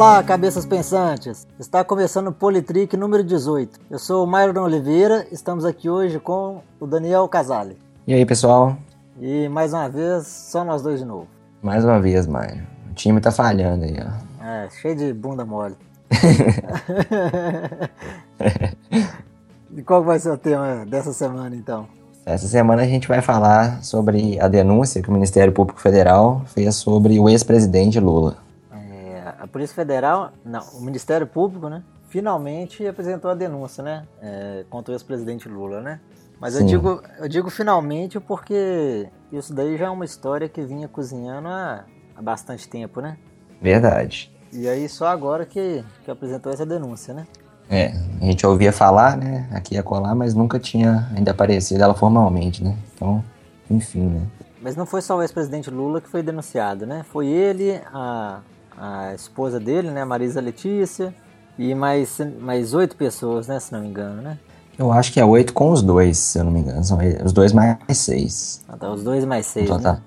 Olá, cabeças pensantes! Está começando o Politrick número 18. Eu sou o Myron Oliveira, estamos aqui hoje com o Daniel Casale. E aí, pessoal? E mais uma vez, só nós dois de novo. Mais uma vez, Myron. O time tá falhando aí, ó. É, cheio de bunda mole. e qual vai ser o tema dessa semana, então? Essa semana a gente vai falar sobre a denúncia que o Ministério Público Federal fez sobre o ex-presidente Lula. Polícia Federal, não, o Ministério Público, né? Finalmente apresentou a denúncia, né? É, contra o ex-presidente Lula, né? Mas eu digo, eu digo finalmente porque isso daí já é uma história que vinha cozinhando há, há bastante tempo, né? Verdade. E aí só agora que, que apresentou essa denúncia, né? É, a gente ouvia falar, né, aqui a colar, mas nunca tinha ainda aparecido ela formalmente, né? Então, enfim, né? Mas não foi só o ex-presidente Lula que foi denunciado, né? Foi ele, a, a esposa dele, né, Marisa Letícia, e mais, mais oito pessoas, né, se não me engano, né? Eu acho que é oito com os dois, se eu não me engano. São os dois mais seis. Ah, tá, os dois mais seis, Então, né? tá.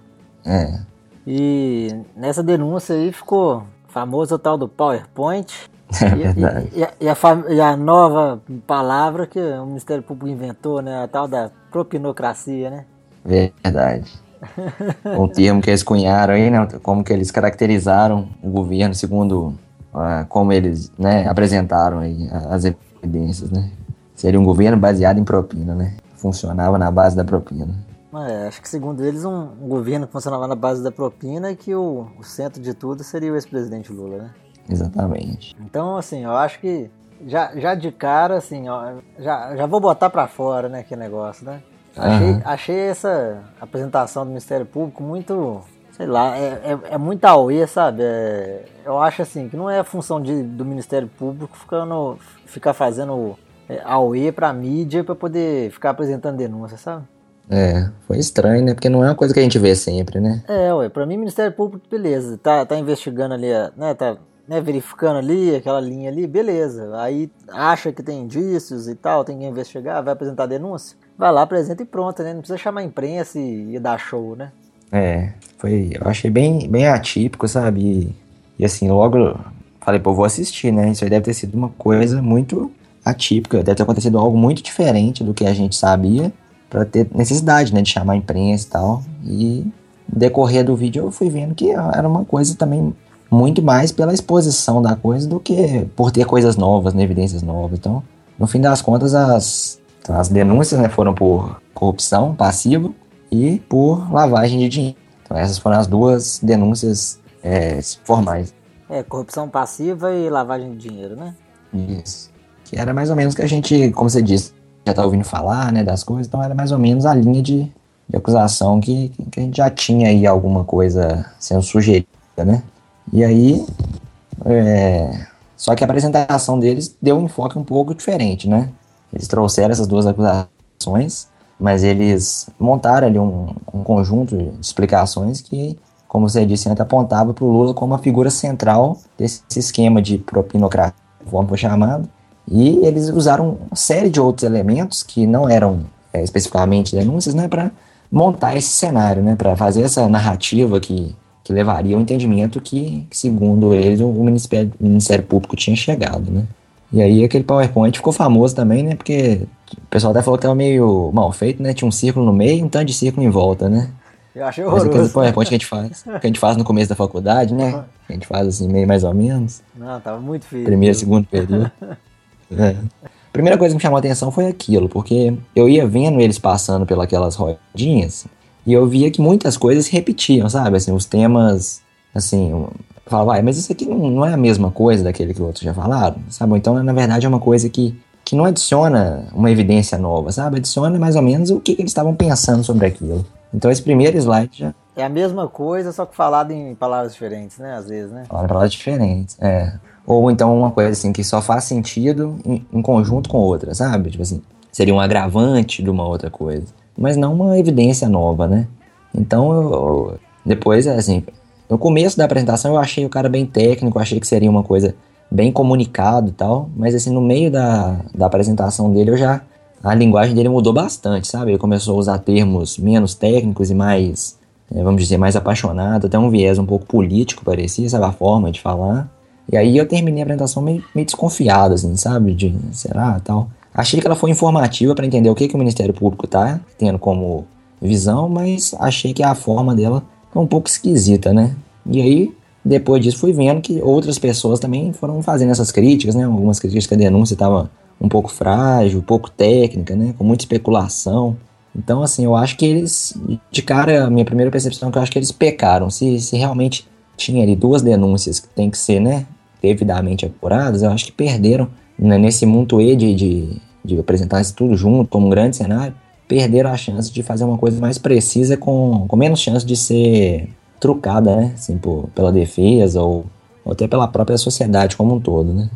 É. E nessa denúncia aí ficou famoso o tal do PowerPoint. É E, verdade. e- e a, e a e a nova palavra que o Ministério Público inventou, né? A tal da propinocracia, né? Verdade. Um termo que eles cunharam aí, né? Como que eles caracterizaram o governo segundo ah, como eles né, apresentaram aí as evidências, né? Seria um governo baseado em propina, né? Funcionava na base da propina. É, acho que segundo eles um, um governo que funcionava na base da propina e que o, o centro de tudo seria o ex-presidente Lula, né? Exatamente. Então, assim, eu acho que já, já de cara, assim, ó, já, já vou botar pra fora, né, que negócio, né? Achei, Aham. achei essa apresentação do Ministério Público muito, sei lá, é, é, é muito auê, sabe? É, eu acho, assim, que não é função de, do Ministério Público ficando, ficar fazendo é, auê pra mídia pra poder ficar apresentando denúncia, sabe? É, foi estranho, né? Porque não é uma coisa que a gente vê sempre, né? É, ué, pra mim, Ministério Público, beleza, tá, tá investigando ali, né, tá né, verificando ali, aquela linha ali, beleza. Aí acha que tem indícios e tal, tem que investigar, vai apresentar denúncia, vai lá, apresenta e pronto, né? Não precisa chamar a imprensa e, dar show, né? É, foi. Eu achei bem, bem atípico, sabe? E, e assim, logo falei, pô, vou assistir, né? Isso aí deve ter sido uma coisa muito atípica, deve ter acontecido algo muito diferente do que a gente sabia, pra ter necessidade, né, de chamar a imprensa e tal. E decorrer do vídeo eu fui vendo que era uma coisa também muito mais pela exposição da coisa do que por ter coisas novas, né, evidências novas. Então, no fim das contas, as, as denúncias né, foram por corrupção passiva e por lavagem de dinheiro. Então essas foram as duas denúncias é, formais. É, corrupção passiva e lavagem de dinheiro, né? Isso. Que era mais ou menos que a gente, como você disse, já tá ouvindo falar, né, das coisas, então era mais ou menos a linha de, de acusação que, que a gente já tinha aí alguma coisa sendo sugerida, né? E aí, é, só que a apresentação deles deu um enfoque um pouco diferente, né? Eles trouxeram essas duas acusações, mas eles montaram ali um, um conjunto de explicações que, como você disse antes, apontava para o Lula como a figura central desse esquema de propinocracia, como foi chamado, e eles usaram uma série de outros elementos que não eram é, especificamente denúncias, né, para montar esse cenário, né, para fazer essa narrativa que, que levaria ao entendimento que, segundo eles, o Ministério, o Ministério Público tinha chegado, né. E aí aquele PowerPoint ficou famoso também, né, porque o pessoal até falou que tava meio mal feito, né, tinha um círculo no meio e um tanto de círculo em volta, né. Eu achei Mas aquele horroroso. PowerPoint que a gente faz, que a gente faz no começo da faculdade, né, que a gente faz assim, meio mais ou menos. Não, tava muito feio. Primeiro, segundo período. É. A primeira coisa que me chamou a atenção foi aquilo, porque eu ia vendo eles passando pelas rodinhas e eu via que muitas coisas se repetiam, sabe? Assim, os temas, assim, eu falava, ah, mas isso aqui não, não é a mesma coisa daquele que outros já falaram, sabe? Então, na verdade, é uma coisa que, que não adiciona uma evidência nova, sabe? Adiciona mais ou menos o que, que eles estavam pensando sobre aquilo. Então, esse primeiro slide já É a mesma coisa, só que falado em palavras diferentes, né? Às vezes, né? fala palavras diferentes, é. Ou então uma coisa assim que só faz sentido em, em conjunto com outra, sabe? Tipo assim, seria um agravante de uma outra coisa. Mas não uma evidência nova, né? Então, eu, eu- depois, assim, no começo da apresentação eu achei o cara bem técnico, achei que seria uma coisa bem comunicado e tal, mas assim, no meio da, da apresentação dele eu já. A linguagem dele mudou bastante, sabe? Ele começou a usar termos menos técnicos e mais, eh, vamos dizer, mais apaixonado, até um viés um pouco político parecia, sabe? A forma de falar. E aí eu terminei a apresentação meio, meio desconfiado, assim, sabe? De, será, tal. Achei que ela foi informativa para entender o que, que o Ministério Público tá tendo como visão, mas achei que a forma dela um pouco esquisita, né? E aí, depois disso, fui vendo que outras pessoas também foram fazendo essas críticas, né? Algumas críticas que a denúncia estava um pouco frágil, pouco técnica, né? Com muita especulação. Então, assim, eu acho que eles, de cara, a minha primeira percepção é que eu acho que eles pecaram. Se, se realmente tinha ali duas denúncias que tem que ser, né, devidamente apuradas, eu acho que perderam né, nesse mundo E de, de, de, apresentar isso tudo junto, como um grande cenário, perderam a chance de fazer uma coisa mais precisa com, com menos chance de ser trucada, né, assim, por, pela defesa ou, ou até pela própria sociedade como um todo, né.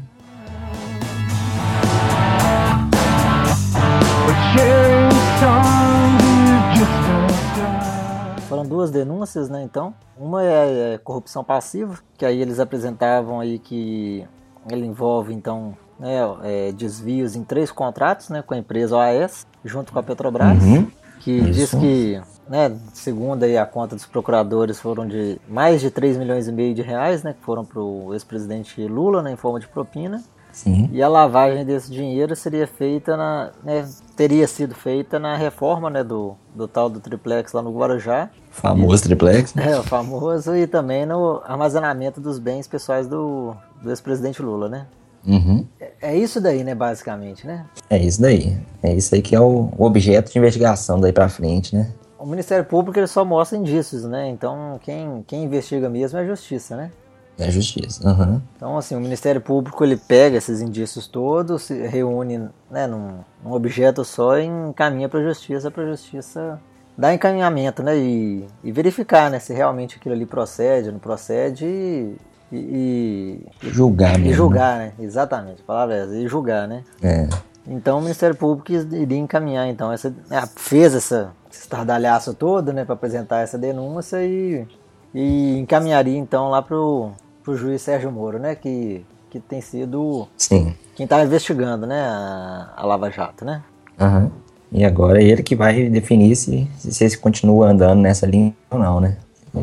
Foram duas denúncias, né, então. Uma é, é corrupção passiva, que aí eles apresentavam aí que ele envolve, então, né, é, desvios em três contratos, né, com a empresa OAS, junto com a Petrobras, uhum. que Isso. diz que, né, segundo aí a conta dos procuradores, foram de mais de 3 milhões e meio de reais, né, que foram para o ex-presidente Lula, né, em forma de propina. Sim. E a lavagem desse dinheiro seria feita na, né, teria sido feita na reforma, né, do, do tal do triplex lá no Guarujá. Famoso e, triplex. Né? É, o famoso e também no armazenamento dos bens pessoais do, do ex-presidente Lula, né? Uhum. É, é isso daí, né, basicamente, né? É isso daí. É isso aí que é o, o objeto de investigação daí para frente, né? O Ministério Público ele só mostra indícios, né? Então quem, quem investiga mesmo é a Justiça, né? É a justiça. Uhum. Então, assim, o Ministério Público ele pega esses indícios todos, se reúne né, num, num objeto só e encaminha para a justiça, para a justiça dar encaminhamento, né? E, e, verificar, né? Se realmente aquilo ali procede, não procede e, e, e julgar e mesmo. julgar, né? Exatamente, a palavra é essa, e julgar, né? É. Então o Ministério Público iria encaminhar, então, essa, né, fez essa, esse estardalhaço todo, né, para apresentar essa denúncia e, e encaminharia então lá pro pro juiz Sérgio Moro, né? Que, que tem sido Sim. quem está investigando, né? A, a, Lava Jato, né? Uhum. E agora é ele que vai definir se, se ele continua andando nessa linha ou não, né?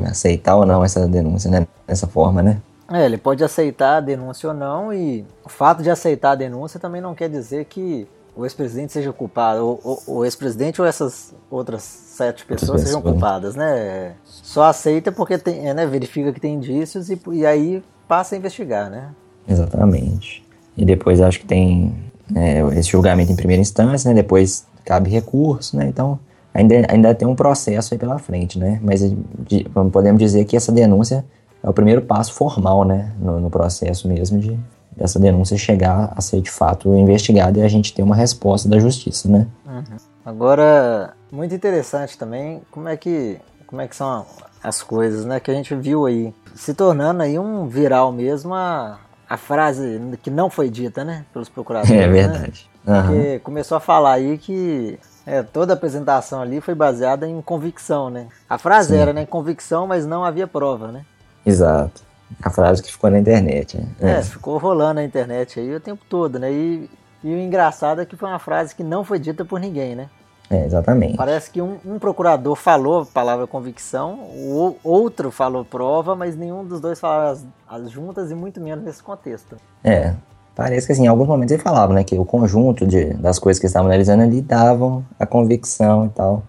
Aceitar ou não essa denúncia, né? Dessa forma, né? É, ele pode aceitar a denúncia ou não, e o fato de aceitar a denúncia também não quer dizer que o ex-presidente seja culpado, ou, o ex-presidente ou essas outras sete pessoas sejam culpadas, né? Só aceita porque tem, é, né, verifica que tem indícios e, e aí passa a investigar, né? Exatamente. E depois acho que tem é, esse julgamento em primeira instância, né? Depois cabe recurso, né? Então ainda, ainda tem um processo aí pela frente, né? Mas de, podemos dizer que essa denúncia é o primeiro passo formal, né? No, no processo mesmo de, dessa denúncia chegar a ser de fato investigada e a gente ter uma resposta da justiça, né? Uhum. Agora, muito interessante também como é que como é que são as coisas, né? Que a gente viu aí se tornando aí um viral mesmo a, a frase que não foi dita, né? Pelos procuradores. É verdade. Né? Uhum. Porque começou a falar aí que é, toda a apresentação ali foi baseada em convicção, né? A frase Sim. era, né? Convicção, mas não havia prova, né? Exato. A frase que ficou na internet. Né? É, é, ficou rolando na internet aí o tempo todo, né? E, e o engraçado é que foi uma frase que não foi dita por ninguém, né? É, exatamente. Parece que um, um, procurador falou a palavra convicção, o outro falou prova, mas nenhum dos dois falava as, as, juntas e muito menos nesse contexto. É, parece que assim, em alguns momentos ele falava, né, que o conjunto de, das coisas que estavam analisando ali davam a convicção e tal.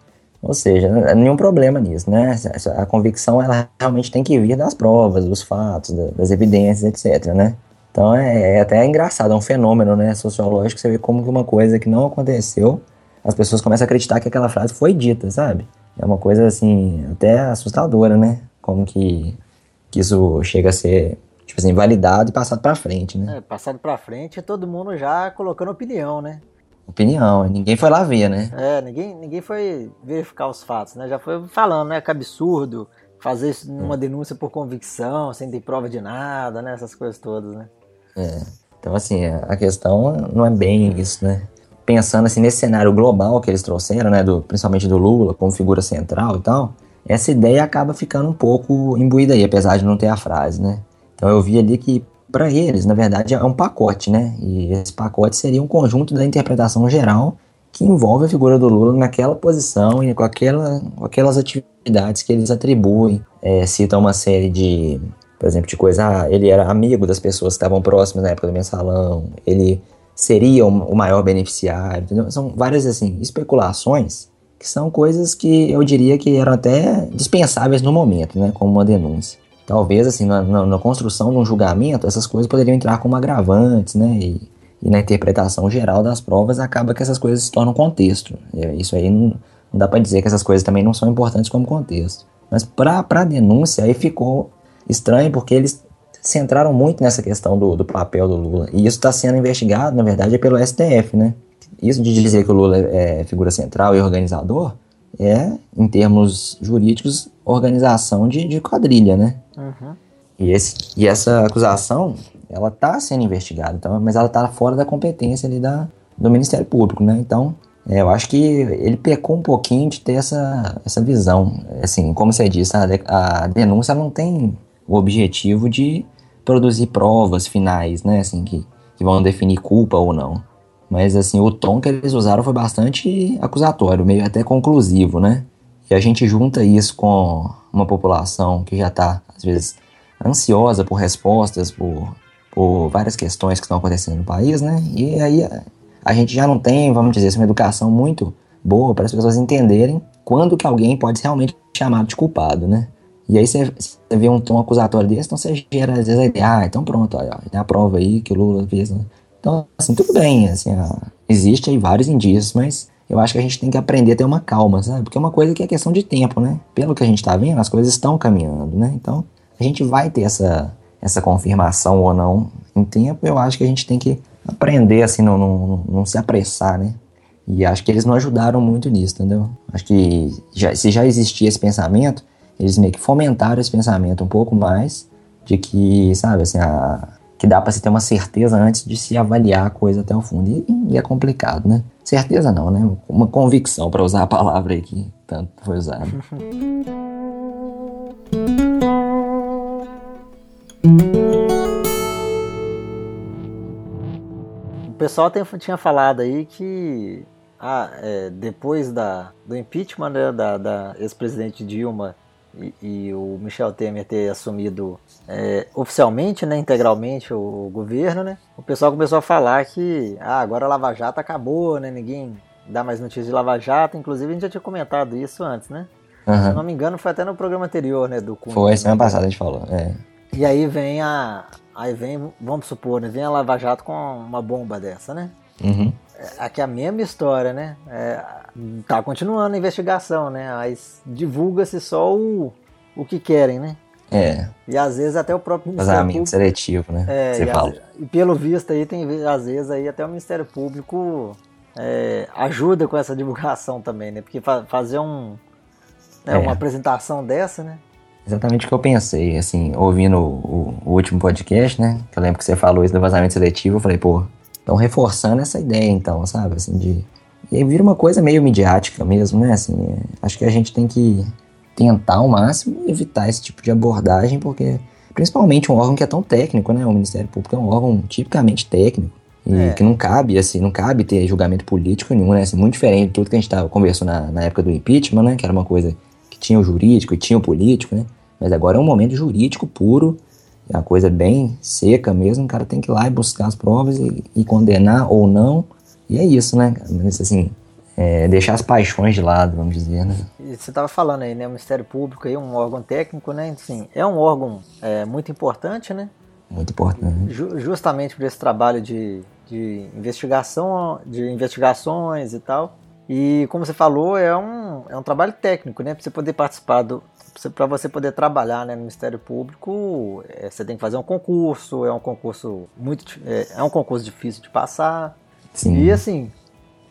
Ou seja, nenhum problema nisso, né? A convicção ela realmente tem que vir das provas, dos fatos, das evidências, etc, né? Então é, é até engraçado, é um fenômeno, né, sociológico, você vê como que uma coisa que não aconteceu, as pessoas começam a acreditar que aquela frase foi dita, sabe? É uma coisa assim, até assustadora, né? Como que, que isso chega a ser, tipo assim, validado e passado para frente, né? É, passado para frente, todo mundo já colocando opinião, né? Opinião. Ninguém foi lá ver, né? É, ninguém, ninguém foi verificar os fatos, né? Já foi falando, né? Que absurdo fazer isso numa denúncia por convicção, sem ter prova de nada, né? Essas coisas todas, né? É. Então, assim, a questão não é bem isso, né? Pensando assim nesse cenário global que eles trouxeram, né? Do, principalmente do Lula como figura central e tal, essa ideia acaba ficando um pouco imbuída aí, apesar de não ter a frase, né? Então eu vi ali que para eles, na verdade, é um pacote, né? E esse pacote seria um conjunto da interpretação geral que envolve a figura do Lula naquela posição e com, aquela, com aquelas atividades que eles atribuem. É, uma série de, por exemplo, de coisa, ah, ele era amigo das pessoas que estavam próximas na época do mensalão, ele seria o maior beneficiário, entendeu? São várias, assim, especulações que são coisas que eu diria que eram até dispensáveis no momento, né, como uma denúncia. Talvez, assim, na, na, na construção de um julgamento, essas coisas poderiam entrar como agravantes, né, e, e, na interpretação geral das provas acaba que essas coisas se tornam contexto. Isso aí não, não dá para dizer que essas coisas também não são importantes como contexto. Mas para a denúncia aí ficou estranho porque eles centraram muito nessa questão do, do papel do Lula. E isso está sendo investigado, na verdade, é pelo STF, né? Isso de dizer que o Lula é figura central e organizador é, em termos jurídicos, organização de, de quadrilha, né? Uhum. E, esse, e essa acusação, ela está sendo investigada, então, mas ela está fora da competência ali da, do Ministério Público, né? Então, é, eu acho que ele pecou um pouquinho de ter essa, essa visão. Assim, como você disse, a, a denúncia não tem o objetivo de produzir provas finais, né? Assim, que, que vão definir culpa ou não. Mas, assim, o tom que eles usaram foi bastante acusatório, meio até conclusivo, né? E a gente junta isso com uma população que já está, às vezes, ansiosa por respostas, por, por várias questões que estão acontecendo no país, né? E aí a gente já não tem, vamos dizer assim, uma educação muito boa para as pessoas entenderem quando que alguém pode ser realmente chamado de culpado, né? E aí você, vê um tom acusatório desse, então você gera às vezes a ideia, ah, então pronto, olha, tem a prova aí que o Lula fez. Né? Então, assim, tudo bem, assim, existe aí vários indícios, mas eu acho que a gente tem que aprender a ter uma calma, sabe? Porque é uma coisa que é questão de tempo, né? Pelo que a gente tá vendo, as coisas estão caminhando, né? Então, a gente vai ter essa, essa confirmação ou não em tempo, eu acho que a gente tem que aprender, assim, não, não, não se apressar, né? E acho que eles não ajudaram muito nisso, entendeu? Acho que já, se já existia esse pensamento, eles meio que fomentaram esse pensamento um pouco mais de que, sabe, assim, a, que dá para se ter uma certeza antes de se avaliar a coisa até o fundo. E, e é complicado, né? Certeza não, né? Uma convicção, para usar a palavra aí que tanto foi usada. O pessoal tem, tinha falado aí que ah, é, depois da, do impeachment né, da, da ex-presidente Dilma e, e, o Michel Temer ter assumido é, oficialmente, né, integralmente o, o, governo, né, o pessoal começou a falar que ah, agora a Lava Jato acabou, né, ninguém dá mais notícias de Lava Jato, inclusive a gente já tinha comentado isso antes, né? Uhum. Se não me engano, foi até no programa anterior, né, do Cunha. Foi, semana passada a gente falou, é. E aí vem a, Aí vem, vamos supor, né, vem a Lava Jato com uma bomba dessa, né? Uhum. É, aqui é a mesma história, né? É, tá continuando a investigação, né? Mas divulga-se só o, o que querem, né? É. E às vezes até o próprio Ministério Vazamento Público... seletivo, né? É, Você e, fala. e pelo visto aí tem às vezes aí até o Ministério Público é, ajuda com essa divulgação também, né? Porque fa fazer um, né, é. uma apresentação dessa, né? Exatamente o que eu pensei, assim, ouvindo o, o, último podcast, né? Que eu lembro que você falou isso do vazamento seletivo, eu falei, pô, estão reforçando essa ideia então, sabe? Assim, de. E aí vira uma coisa meio midiática mesmo, né? Assim, é, acho que a gente tem que tentar ao máximo evitar esse tipo de abordagem, porque principalmente um órgão que é tão técnico, né? O Ministério Público é um órgão tipicamente técnico. E é. que não cabe, assim, não cabe ter julgamento político nenhum, né? Assim, muito diferente de tudo que a gente tava conversando na, na época do impeachment, né? Que era uma coisa que tinha o jurídico e tinha o político, né? Mas agora é um momento jurídico puro, é uma coisa bem seca mesmo, o cara tem que ir lá e buscar as provas e, e condenar ou não. E é isso, né? Mas assim, é, deixar as paixões de lado, vamos dizer, né? Você estava falando aí, né? O Ministério Público aí, um órgão técnico, né? Assim, é um órgão é, muito importante, né? Muito importante. Ju justamente por esse trabalho de, de investigação, de investigações e tal. E como você falou, é um, é um trabalho técnico, né? Para você poder participar do, para você poder trabalhar né, no Ministério Público, é, você tem que fazer um concurso, é um concurso muito é, é um concurso difícil de passar. Sim. E assim,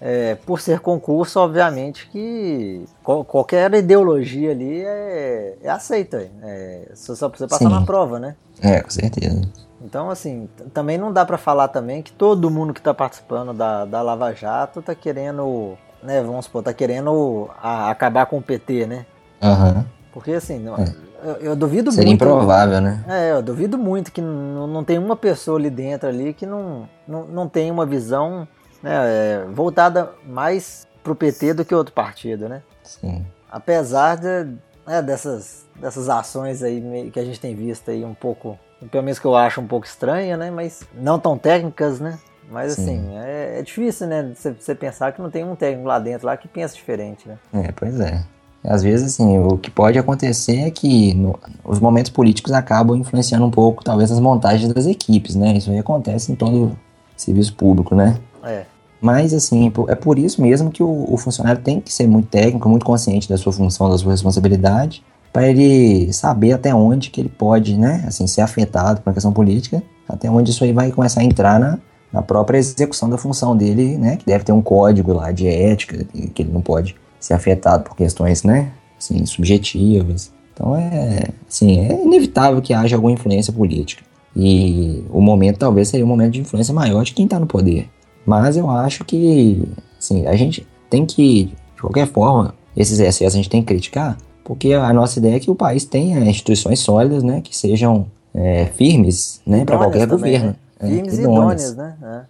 é, por ser concurso, obviamente que qualquer ideologia ali é, é aceita. É, só precisa passar Sim. na prova, né? É, com certeza. Então, assim, também não dá para falar também que todo mundo que está participando da, da Lava Jato está querendo, né, vamos supor, tá querendo a, acabar com o PT, né? Aham. Uhum. Porque assim, não, é. eu, eu, duvido Seria muito. Seria improvável, né? É, eu duvido muito que não, não tem uma pessoa ali dentro ali que não, não, não tem uma visão né, é, voltada mais pro PT do que outro partido, né? Sim. Apesar de, né, dessas, dessas ações aí que a gente tem visto aí um pouco, pelo menos que eu acho um pouco estranha, né? Mas não tão técnicas, né? Mas Sim. assim, é, é, difícil, né? Você pensar que não tem um técnico lá dentro lá que pensa diferente, né? É, pois é. Às vezes, assim, o que pode acontecer é que no, os momentos políticos acabam influenciando um pouco, talvez, as montagens das equipes, né? Isso aí acontece em todo serviço público, né? É. Mas, assim, é por isso mesmo que o, o funcionário tem que ser muito técnico, muito consciente da sua função, da sua responsabilidade, para ele saber até onde que ele pode, né, assim, ser afetado por uma questão política, até onde isso aí vai começar a entrar na, na própria execução da função dele, né, que deve ter um código lá de ética, que ele não pode ser afetado por questões, né, assim, subjetivas. Então é, assim, é inevitável que haja alguma influência política. E o momento talvez seria um momento de influência maior de quem está no poder. Mas eu acho que, assim, a gente tem que, de qualquer forma, esses excessos a gente tem que criticar, porque a nossa ideia é que o país tenha instituições sólidas, né, que sejam é, firmes, né, para qualquer também, governo. Né? É, firmes e idôneas, né? É.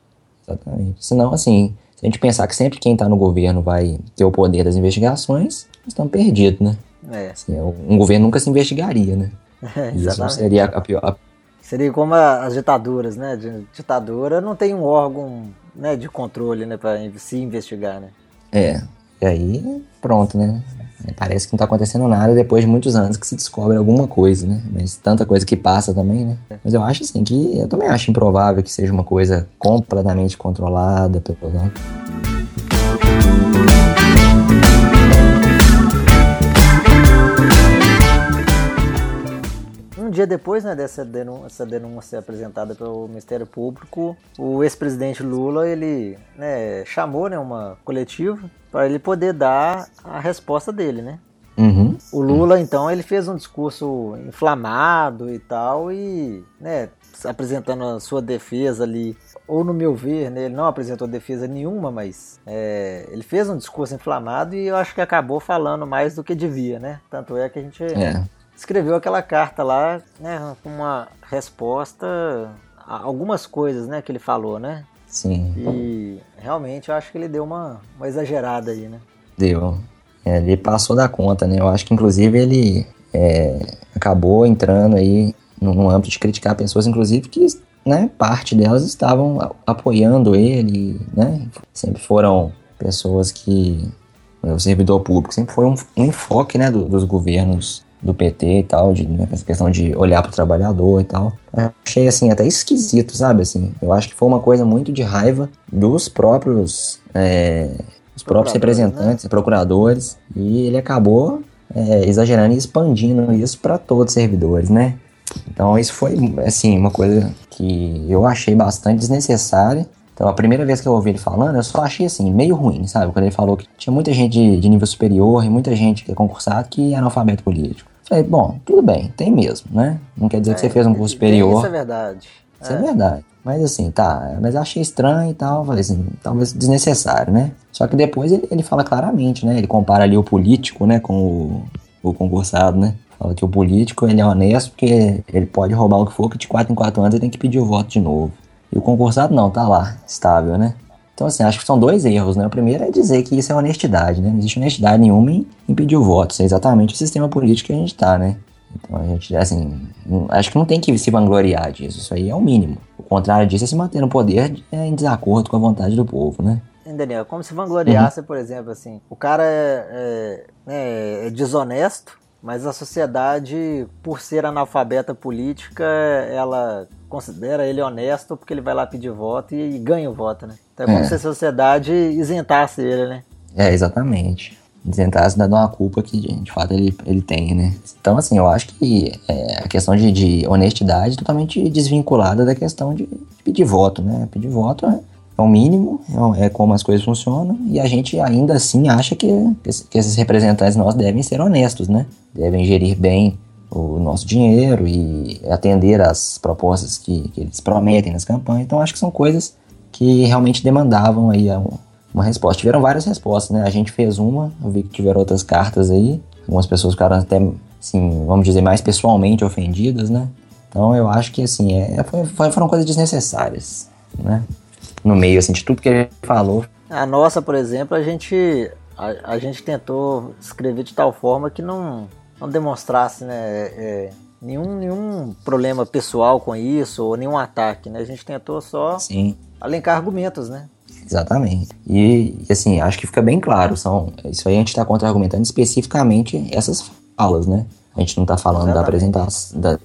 Exatamente. Senão, assim, se a gente pensar que sempre quem está no governo vai ter o poder das investigações, nós estamos perdidos, né? É. Assim, um governo nunca se investigaria, né? É, Isso seria a pior, a Seria como as ditaduras, né? Ditadura não tem um órgão né, de controle, né, para se investigar, né? É, e aí pronto, né? Parece que não tá acontecendo nada depois de muitos anos que se descobre alguma coisa, né? Mas tanta coisa que passa também, né? Mas eu acho assim que eu também acho improvável que seja uma coisa completamente controlada pelo dia depois né, dessa denúncia, denúncia ser apresentada pelo Ministério Público, o ex-presidente Lula ele né, chamou né, uma coletiva para ele poder dar a resposta dele, né? Uhum. O Lula, então, ele fez um discurso inflamado e tal, e né, apresentando a sua defesa ali, ou no meu ver, né, ele não apresentou defesa nenhuma, mas é, ele fez um discurso inflamado e eu acho que acabou falando mais do que devia, né? Tanto é que a gente é escreveu aquela carta lá, né, com uma resposta a algumas coisas, né, que ele falou, né? Sim. E realmente eu acho que ele deu uma, uma exagerada aí, né? Deu. É, ele passou da conta, né? Eu acho que inclusive ele é, acabou entrando aí no, no âmbito de criticar pessoas, inclusive que né, parte delas estavam apoiando ele, né? Sempre foram pessoas que o servidor público sempre foi um, um enfoque, né, do, dos governos do PT e tal, de, né, essa questão de olhar para o trabalhador e tal. Eu achei assim até esquisito, sabe? Assim, eu acho que foi uma coisa muito de raiva dos próprios é, os próprios representantes, né? procuradores, e ele acabou é, exagerando e expandindo isso para todos os servidores, né? Então isso foi assim uma coisa que eu achei bastante desnecessária. Então, a primeira vez que eu ouvi ele falando, eu só achei assim, meio ruim, sabe? Quando ele falou que tinha muita gente de, de nível superior e muita gente que é concursado que é analfabeto político. Falei, bom, tudo bem, tem mesmo, né? Não quer dizer é, que você fez um curso superior. Isso é verdade. Isso é. é. verdade. Mas assim, tá, mas achei estranho e tal, falei assim, talvez desnecessário, né? Só que depois ele, ele fala claramente, né? Ele compara ali o político, né, com o, o concursado, né? Fala que o político, ele é honesto porque ele pode roubar o que for, que de 4 em 4 anos ele tem que pedir o voto de novo. E o concursado não, tá lá, estável, né? Então, assim, acho que são dois erros, né? O primeiro é dizer que isso é honestidade, né? Não existe honestidade nenhuma em, em pedir o voto. Isso é exatamente o sistema político que a gente tá, né? Então, a gente, assim, acho que não tem que se vangloriar disso. Isso aí é o mínimo. O contrário disso é se manter no poder é, em desacordo com a vontade do povo, né? Daniel, como se vangloriasse, uhum. por exemplo, assim, o cara é, é, é desonesto, mas a sociedade, por ser analfabeta política, ela considera ele honesto porque ele vai lá pedir voto e, e ganha o voto, né? Então é como é. se a sociedade isentasse ele, né? É, exatamente. Isentasse de uma culpa que de fato ele, ele tem, né? Então, assim, eu acho que é, a questão de, de honestidade é totalmente desvinculada da questão de, de pedir voto, né? Pedir voto é é o mínimo, é, é como as coisas funcionam, e a gente ainda assim acha que, que esses representantes nossos devem ser honestos, né? Devem gerir bem o nosso dinheiro e atender às propostas que, que eles prometem nas campanhas. Então acho que são coisas que realmente demandavam aí uma resposta. Tiveram várias respostas, né? A gente fez uma, eu vi que tiveram outras cartas aí, algumas pessoas ficaram até, assim, vamos dizer, mais pessoalmente ofendidas, né? Então eu acho que, assim, é, foi, foram coisas desnecessárias, né? no meio, assim, de tudo que ele falou. A nossa, por exemplo, a gente, a, a gente tentou escrever de tal forma que não, não demonstrasse né, é, nenhum, nenhum problema pessoal com isso ou nenhum ataque, né? A gente tentou só Sim. Alencar argumentos, né? Exatamente. E, assim, acho que fica bem claro. São, isso aí a gente está contra-argumentando especificamente essas falas, né? A gente não está falando Exatamente. da apresentação, da,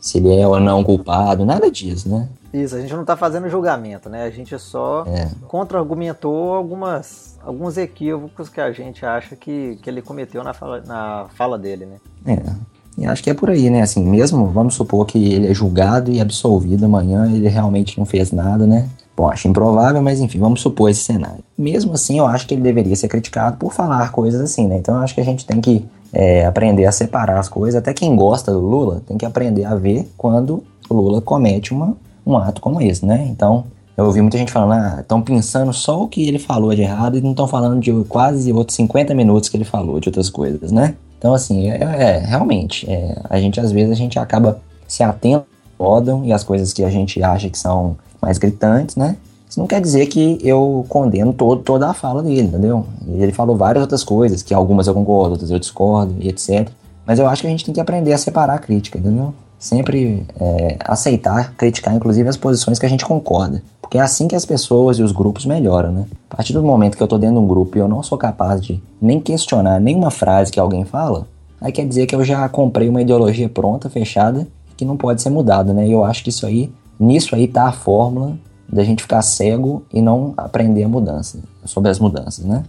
se ele é ou não culpado, nada disso, né? Isso, a gente não está fazendo julgamento, né? A gente só é. contra-argumentou algumas, alguns equívocos que a gente acha que, que ele cometeu na fala, na fala dele, né? É. E acho que é por aí, né? Assim, mesmo, vamos supor que ele é julgado e absolvido amanhã, ele realmente não fez nada, né? Bom, acho improvável, mas enfim, vamos supor esse cenário. Mesmo assim, eu acho que ele deveria ser criticado por falar coisas assim, né? Então eu acho que a gente tem que é, aprender a separar as coisas. Até quem gosta do Lula tem que aprender a ver quando o Lula comete uma, um ato como esse, né? Então, eu ouvi muita gente falando, ah, estão pensando só o que ele falou de errado e não estão falando de quase outros 50 minutos que ele falou de outras coisas, né? Então, assim, é, é realmente, é, a gente às vezes a gente acaba se atendo rodam e as coisas que a gente acha que são mais gritantes, né? Isso não quer dizer que eu condeno todo, toda a fala dele, entendeu? Ele falou várias outras coisas, que algumas eu concordo, outras eu discordo e etc. Mas eu acho que a gente tem que aprender a separar a crítica, entendeu? Sempre é, aceitar, criticar, inclusive, as posições que a gente concorda. Porque é assim que as pessoas e os grupos melhoram, né? A partir do momento que eu tô dentro de um grupo e eu não sou capaz de nem questionar nenhuma frase que alguém fala, aí quer dizer que eu já comprei uma ideologia pronta, fechada, que não pode ser mudada, né? E eu acho que isso aí, nisso aí tá a fórmula da gente ficar cego e não aprender a mudança, sobre as mudanças, né?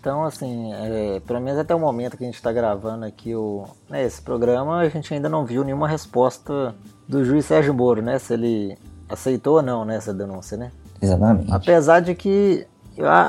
Então, assim, é, pelo menos até o momento que a gente está gravando aqui o, né, esse programa, a gente ainda não viu nenhuma resposta do juiz Sérgio Moro, né? Se ele aceitou ou não né, essa denúncia, né? Exatamente. Apesar de que,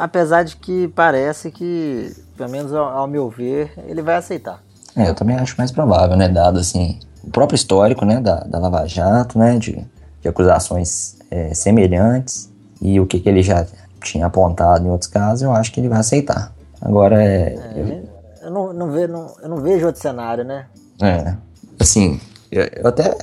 apesar de que parece que, pelo menos ao, ao meu ver, ele vai aceitar. É, eu também acho mais provável, né? Dado assim o próprio histórico, né, da, da Lava Jato, né, de, de acusações é, semelhantes e o que, que ele já tinha apontado em outros casos, eu acho que ele vai aceitar. Agora é. é eu, eu, não, não, ve, não, eu não vejo outro cenário, né? É. Assim, eu, eu até.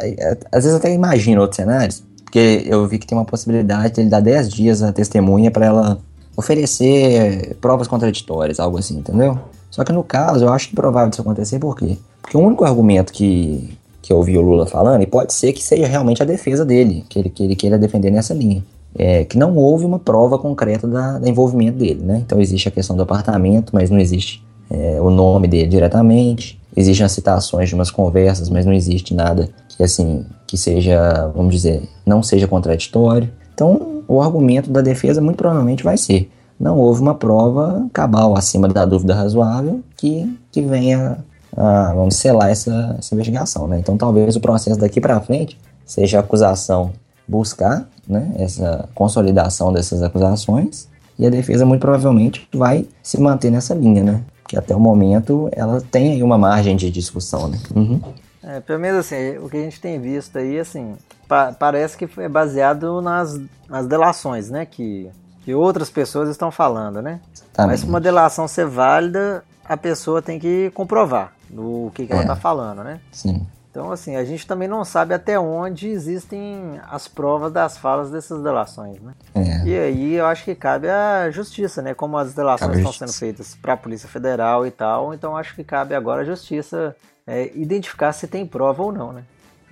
Às vezes até imagino outros cenários, porque eu vi que tem uma possibilidade de ele dar 10 dias a testemunha para ela oferecer provas contraditórias, algo assim, entendeu? Só que no caso, eu acho improvável isso acontecer, por quê? Porque o único argumento que, que eu ouvi o Lula falando, e pode ser que seja realmente a defesa dele, que ele, que ele queira defender nessa linha, é que não houve uma prova concreta da, da envolvimento dele, né? Então existe a questão do apartamento, mas não existe é, o nome dele diretamente, existem as citações de umas conversas, mas não existe nada que assim que seja, vamos dizer, não seja contraditório. Então, o argumento da defesa muito provavelmente vai ser: não houve uma prova cabal acima da dúvida razoável que, que venha a, vamos selar essa, essa investigação, né? Então, talvez o processo daqui para frente seja acusação buscar, né, essa consolidação dessas acusações e a defesa muito provavelmente vai se manter nessa linha, né? Que até o momento ela tem aí uma margem de discussão, né? Uhum. É, pelo menos assim, o que a gente tem visto aí, assim, pa parece que é baseado nas, nas delações, né? Que, que outras pessoas estão falando, né? Exatamente. Mas se uma delação ser válida, a pessoa tem que comprovar o que, que é. ela está falando, né? Sim. Então, assim, a gente também não sabe até onde existem as provas das falas dessas delações, né? É. E aí eu acho que cabe a justiça, né? Como as delações estão sendo feitas para a Polícia Federal e tal, então acho que cabe agora a justiça é, identificar se tem prova ou não, né?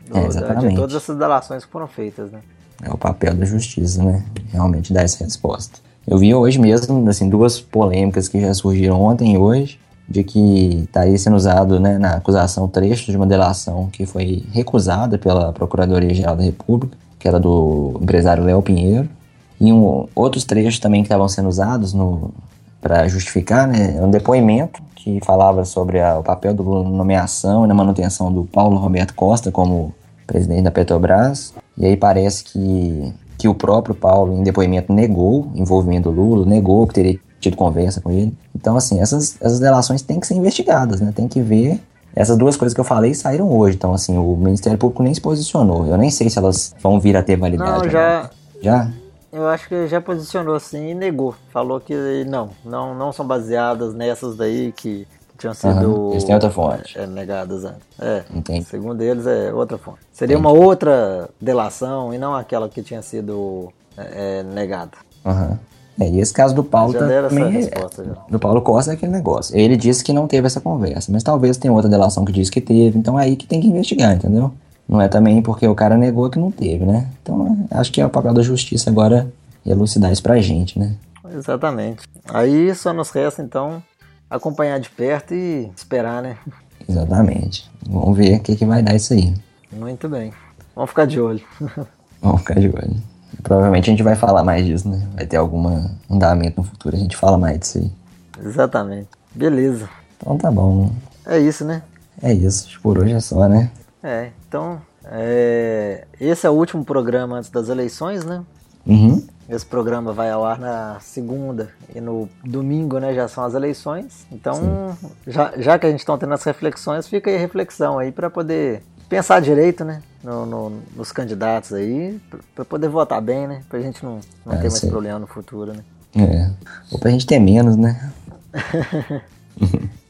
Do, é, da, de todas essas delações que foram feitas, né? É o papel da justiça, né? Realmente dar essa resposta. Eu vi hoje mesmo, assim, duas polêmicas que já surgiram ontem e hoje, de que estaria sendo usado né, na acusação trechos de uma delação que foi recusada pela Procuradoria-Geral da República, que era do empresário Léo Pinheiro, e um, outros trechos também que estavam sendo usados para justificar né, um depoimento que falava sobre a, o papel do Lula na nomeação e na manutenção do Paulo Roberto Costa como presidente da Petrobras. E aí parece que, que o próprio Paulo, em depoimento, negou envolvimento do Lula, negou que teria tido conversa com ele. Então, assim, essas, essas delações têm que ser investigadas, né? Tem que ver. Essas duas coisas que eu falei saíram hoje. Então, assim, o Ministério Público nem se posicionou. Eu nem sei se elas vão vir a ter validade. Não, já. Já? Eu acho que já posicionou assim e negou. Falou que não, não, não são baseadas nessas daí que, tinham sido. Uhum. Eles têm outra fonte. É, negadas antes. É. Entendi. Segundo eles, é outra fonte. Seria Entendi. uma outra delação e não aquela que tinha sido é, é negada. Uhum. É, e esse caso do Paulo também é, do Paulo Costa é aquele negócio. Ele disse que não teve essa conversa, mas talvez tenha outra delação que diz que teve, então é aí que tem que investigar, entendeu? Não é também porque o cara negou que não teve, né? Então acho que é o papel da justiça agora elucidar isso pra gente, né? Exatamente. Aí só nos resta, então, acompanhar de perto e esperar, né? Exatamente. Vamos ver o que, que vai dar isso aí. Muito bem. Vamos ficar de olho. Vamos ficar de olho. Provavelmente a gente vai falar mais disso, né? Vai ter algum andamento no futuro, a gente fala mais disso aí. Exatamente. Beleza. Então tá bom. É isso, né? É isso. Acho que Por hoje é só, né? É, então, é, esse é o último programa antes das eleições, né? Uhum. Esse programa vai ao ar na segunda e no domingo, né, já são as eleições. Então, já, já que a gente está tendo as reflexões, fica aí a reflexão aí para poder pensar direito, né, no, no- nos candidatos aí, para poder votar bem, né, pra gente não, não É, ter mais problema no futuro, né. É. Ou pra gente ter menos, né?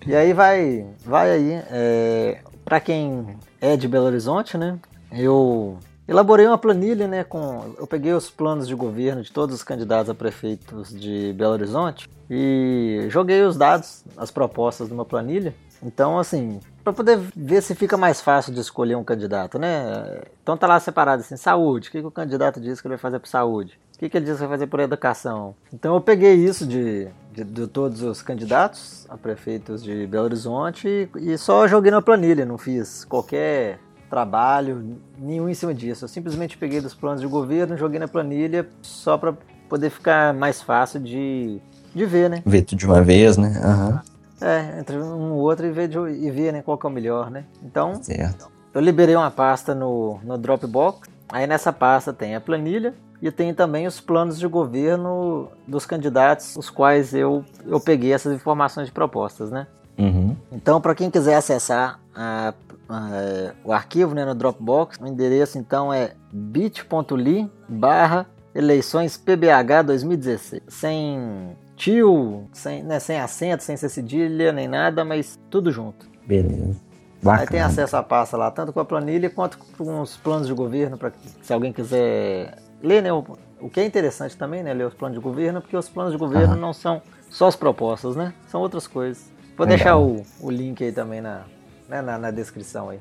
E aí vai, vai aí, é, para quem é de Belo Horizonte, né? Eu elaborei uma planilha, né? Com, eu peguei os planos de governo de todos os candidatos a prefeitos de Belo Horizonte e joguei os dados, as propostas numa planilha. Então, assim, para poder ver se fica mais fácil de escolher um candidato, né? Então tá lá separado assim, saúde, o que, que o candidato diz que ele vai fazer por saúde? O que, que ele diz que vai fazer por educação? Então eu peguei isso de, de, de todos os candidatos a prefeitos de Belo Horizonte e, e só joguei na planilha, não fiz qualquer trabalho nenhum em cima disso. Eu simplesmente peguei dos planos de governo, joguei na planilha só para poder ficar mais fácil de, de ver, né? Ver tudo de uma vez, né? Aham. É, entre um e outro e ver, e ver né, qual que é o melhor, né? Então, Certo. eu liberei uma pasta no, no Dropbox. Aí nessa pasta tem a planilha e tem também os planos de governo dos candidatos, os quais eu, eu peguei essas informações de propostas, né? Uhum. Então, para quem quiser acessar a- a- o arquivo né, no Dropbox, o endereço então é bit.ly barra eleições PBH 2016. Sem tio, sem, né, sem acento, sem ser cedilha, nem nada, mas tudo junto. Beleza. Aí tem Bacana. acesso à pasta lá, tanto com a planilha quanto com os planos de governo, para se alguém quiser ler, né? O, o que é interessante também, né? Ler os planos de governo, porque os planos de governo Aham. não são só as propostas, né? São outras coisas. Vou Legal. deixar o, o link aí também na, né, na, na descrição aí.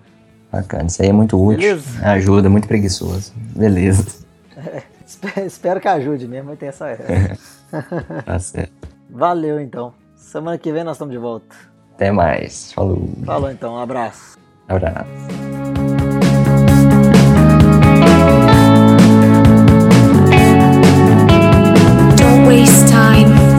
Bacana. Isso aí é muito útil. Beleza. Ajuda, muito preguiçoso. Beleza. Espero, Espero que ajude, minha mãe tem essa era. tá certo. Valeu então. Semana que vem nós estamos de volta. Até mais. Falou. Falou então, um abraço. Abraço. waste time.